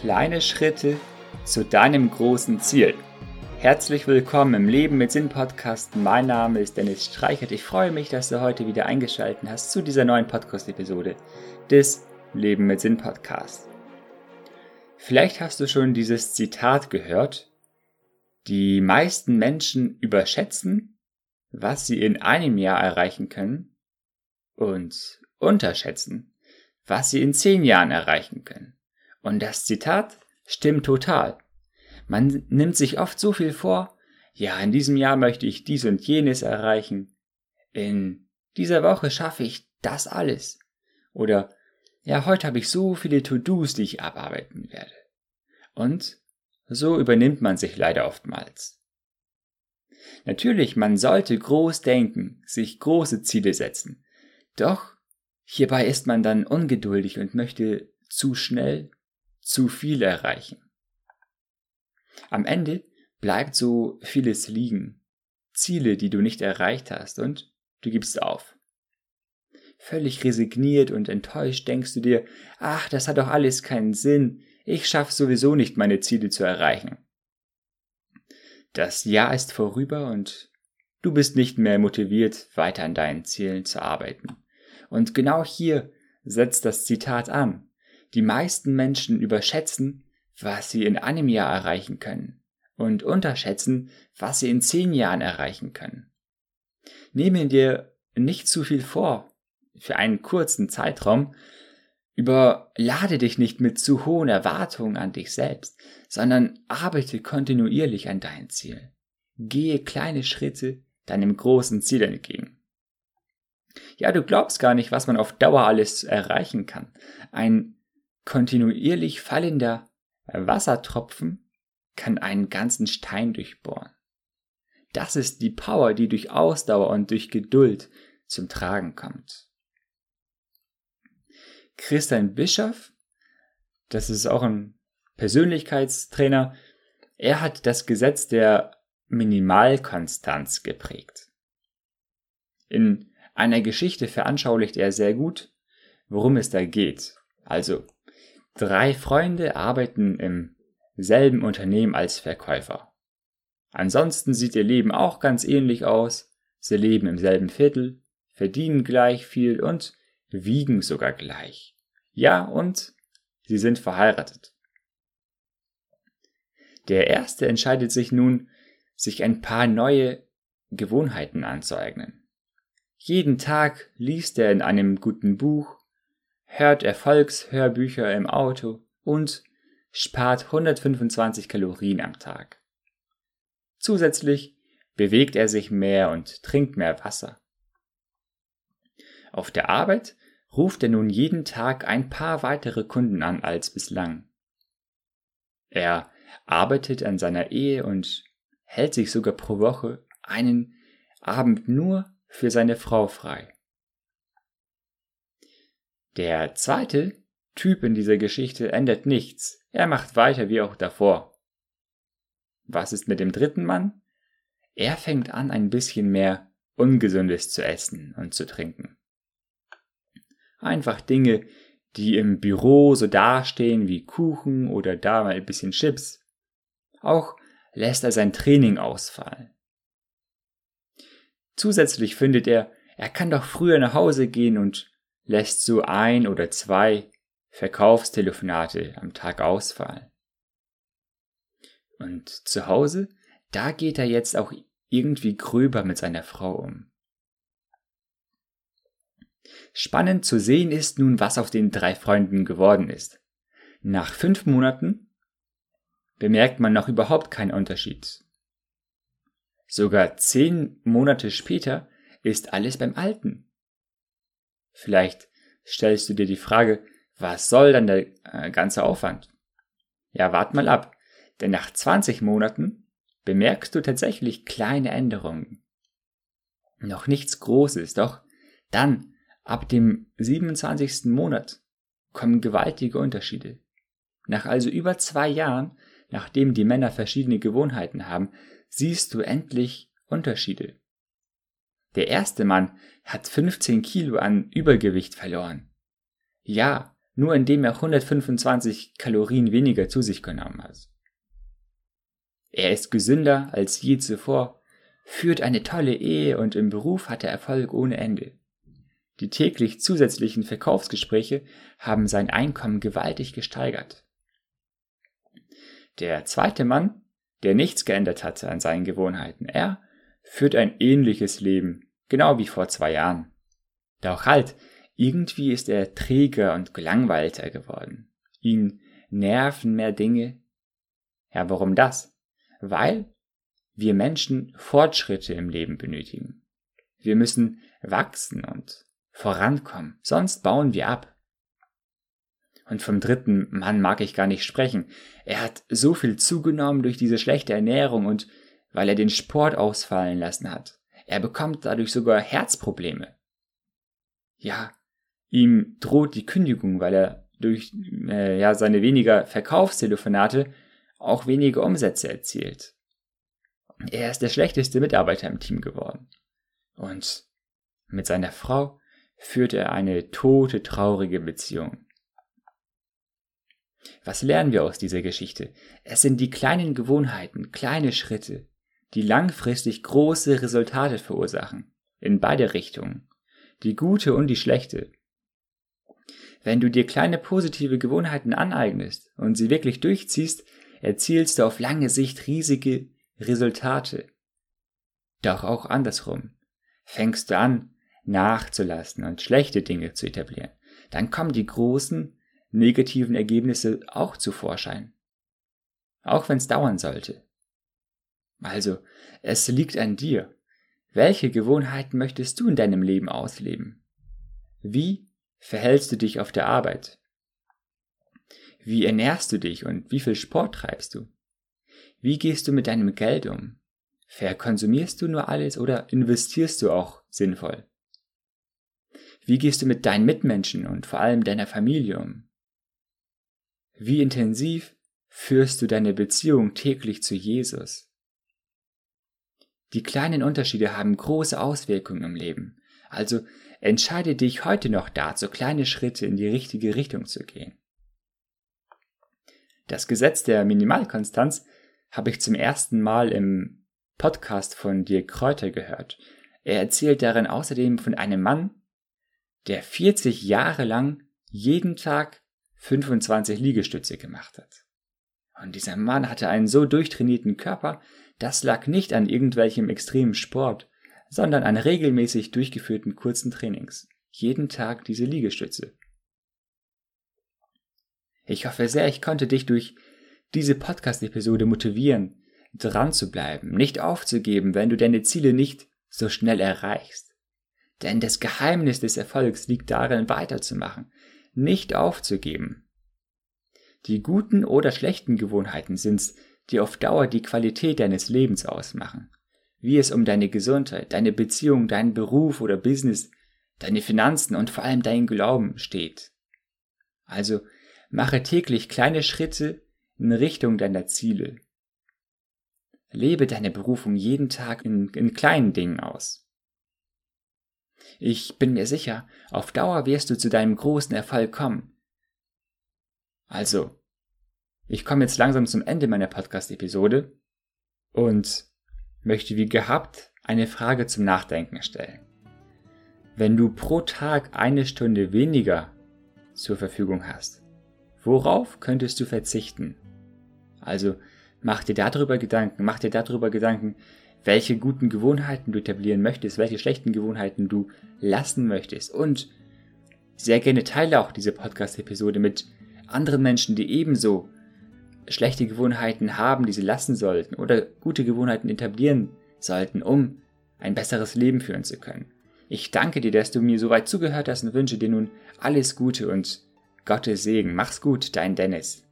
Kleine Schritte zu deinem großen Ziel. Herzlich willkommen im Leben mit Sinn Podcast. Mein Name ist Dennis Streichert. Ich freue mich, dass du heute wieder eingeschaltet hast zu dieser neuen Podcast-Episode des Leben mit Sinn Podcasts. Vielleicht hast du schon dieses Zitat gehört. Die meisten Menschen überschätzen, was sie in einem Jahr erreichen können und unterschätzen, was sie in zehn Jahren erreichen können. Und das Zitat stimmt total. Man nimmt sich oft so viel vor, ja, in diesem Jahr möchte ich dies und jenes erreichen. In dieser Woche schaffe ich das alles. Oder, ja, heute habe ich so viele To-Dos, die ich abarbeiten werde. Und so übernimmt man sich leider oftmals. Natürlich, man sollte groß denken, sich große Ziele setzen. Doch hierbei ist man dann ungeduldig und möchte zu schnell zu viel erreichen. Am Ende bleibt so vieles liegen. Ziele, die du nicht erreicht hast und du gibst auf. Völlig resigniert und enttäuscht denkst du dir, ach, das hat doch alles keinen Sinn, ich schaffe sowieso nicht meine Ziele zu erreichen. Das Jahr ist vorüber und du bist nicht mehr motiviert, weiter an deinen Zielen zu arbeiten. Und genau hier setzt das Zitat an. Die meisten Menschen überschätzen, was sie in einem Jahr erreichen können und unterschätzen, was sie in zehn Jahren erreichen können. Nehme dir nicht zu viel vor für einen kurzen Zeitraum, überlade dich nicht mit zu hohen Erwartungen an dich selbst, sondern arbeite kontinuierlich an dein Ziel. Gehe kleine Schritte deinem großen Ziel entgegen. Ja, du glaubst gar nicht, was man auf Dauer alles erreichen kann. Ein kontinuierlich fallender Wassertropfen kann einen ganzen Stein durchbohren. Das ist die Power, die durch Ausdauer und durch Geduld zum Tragen kommt. Christian Bischoff, das ist auch ein Persönlichkeitstrainer, er hat das Gesetz der Minimalkonstanz geprägt. In einer Geschichte veranschaulicht er sehr gut, worum es da geht. Also, Drei Freunde arbeiten im selben Unternehmen als Verkäufer. Ansonsten sieht ihr Leben auch ganz ähnlich aus. Sie leben im selben Viertel, verdienen gleich viel und wiegen sogar gleich. Ja, und sie sind verheiratet. Der erste entscheidet sich nun, sich ein paar neue Gewohnheiten anzueignen. Jeden Tag liest er in einem guten Buch, hört Erfolgshörbücher im Auto und spart 125 Kalorien am Tag. Zusätzlich bewegt er sich mehr und trinkt mehr Wasser. Auf der Arbeit ruft er nun jeden Tag ein paar weitere Kunden an als bislang. Er arbeitet an seiner Ehe und hält sich sogar pro Woche einen Abend nur für seine Frau frei. Der zweite Typ in dieser Geschichte ändert nichts. Er macht weiter wie auch davor. Was ist mit dem dritten Mann? Er fängt an, ein bisschen mehr Ungesundes zu essen und zu trinken. Einfach Dinge, die im Büro so dastehen wie Kuchen oder da mal ein bisschen Chips. Auch lässt er sein Training ausfallen. Zusätzlich findet er, er kann doch früher nach Hause gehen und lässt so ein oder zwei Verkaufstelefonate am Tag ausfallen. Und zu Hause, da geht er jetzt auch irgendwie gröber mit seiner Frau um. Spannend zu sehen ist nun, was aus den drei Freunden geworden ist. Nach fünf Monaten bemerkt man noch überhaupt keinen Unterschied. Sogar zehn Monate später ist alles beim Alten. Vielleicht stellst du dir die Frage, was soll dann der äh, ganze Aufwand? Ja, wart mal ab, denn nach 20 Monaten bemerkst du tatsächlich kleine Änderungen. Noch nichts Großes, doch dann, ab dem 27. Monat, kommen gewaltige Unterschiede. Nach also über zwei Jahren, nachdem die Männer verschiedene Gewohnheiten haben, siehst du endlich Unterschiede. Der erste Mann hat 15 Kilo an Übergewicht verloren. Ja, nur indem er 125 Kalorien weniger zu sich genommen hat. Er ist gesünder als je zuvor, führt eine tolle Ehe und im Beruf hat er Erfolg ohne Ende. Die täglich zusätzlichen Verkaufsgespräche haben sein Einkommen gewaltig gesteigert. Der zweite Mann, der nichts geändert hatte an seinen Gewohnheiten, er führt ein ähnliches Leben, genau wie vor zwei Jahren. Doch halt, irgendwie ist er träger und gelangweilter geworden. Ihn nerven mehr Dinge. Ja, warum das? Weil wir Menschen Fortschritte im Leben benötigen. Wir müssen wachsen und vorankommen, sonst bauen wir ab. Und vom dritten Mann mag ich gar nicht sprechen. Er hat so viel zugenommen durch diese schlechte Ernährung und weil er den Sport ausfallen lassen hat. Er bekommt dadurch sogar Herzprobleme. Ja, ihm droht die Kündigung, weil er durch äh, ja, seine weniger Verkaufstelefonate auch weniger Umsätze erzielt. Er ist der schlechteste Mitarbeiter im Team geworden. Und mit seiner Frau führt er eine tote, traurige Beziehung. Was lernen wir aus dieser Geschichte? Es sind die kleinen Gewohnheiten, kleine Schritte, die langfristig große Resultate verursachen, in beide Richtungen, die gute und die schlechte. Wenn du dir kleine positive Gewohnheiten aneignest und sie wirklich durchziehst, erzielst du auf lange Sicht riesige Resultate. Doch auch andersrum. Fängst du an, nachzulassen und schlechte Dinge zu etablieren, dann kommen die großen, negativen Ergebnisse auch zu Vorschein. Auch wenn es dauern sollte. Also, es liegt an dir. Welche Gewohnheiten möchtest du in deinem Leben ausleben? Wie verhältst du dich auf der Arbeit? Wie ernährst du dich und wie viel Sport treibst du? Wie gehst du mit deinem Geld um? Verkonsumierst du nur alles oder investierst du auch sinnvoll? Wie gehst du mit deinen Mitmenschen und vor allem deiner Familie um? Wie intensiv führst du deine Beziehung täglich zu Jesus? Die kleinen Unterschiede haben große Auswirkungen im Leben. Also entscheide dich heute noch dazu, kleine Schritte in die richtige Richtung zu gehen. Das Gesetz der Minimalkonstanz habe ich zum ersten Mal im Podcast von Dirk Kräuter gehört. Er erzählt darin außerdem von einem Mann, der 40 Jahre lang jeden Tag 25 Liegestütze gemacht hat. Und dieser Mann hatte einen so durchtrainierten Körper, das lag nicht an irgendwelchem extremen Sport, sondern an regelmäßig durchgeführten kurzen Trainings. Jeden Tag diese Liegestütze. Ich hoffe sehr, ich konnte dich durch diese Podcast-Episode motivieren, dran zu bleiben, nicht aufzugeben, wenn du deine Ziele nicht so schnell erreichst. Denn das Geheimnis des Erfolgs liegt darin, weiterzumachen, nicht aufzugeben. Die guten oder schlechten Gewohnheiten sind's, die auf Dauer die Qualität deines Lebens ausmachen. Wie es um deine Gesundheit, deine Beziehung, deinen Beruf oder Business, deine Finanzen und vor allem deinen Glauben steht. Also mache täglich kleine Schritte in Richtung deiner Ziele. Lebe deine Berufung jeden Tag in, in kleinen Dingen aus. Ich bin mir sicher, auf Dauer wirst du zu deinem großen Erfolg kommen. Also, ich komme jetzt langsam zum Ende meiner Podcast-Episode und möchte wie gehabt eine Frage zum Nachdenken stellen. Wenn du pro Tag eine Stunde weniger zur Verfügung hast, worauf könntest du verzichten? Also mach dir darüber Gedanken, mach dir darüber Gedanken, welche guten Gewohnheiten du etablieren möchtest, welche schlechten Gewohnheiten du lassen möchtest. Und sehr gerne teile auch diese Podcast-Episode mit anderen Menschen, die ebenso schlechte Gewohnheiten haben, die sie lassen sollten oder gute Gewohnheiten etablieren sollten, um ein besseres Leben führen zu können. Ich danke dir, dass du mir so weit zugehört hast und wünsche dir nun alles Gute und Gottes Segen. Mach's gut, dein Dennis.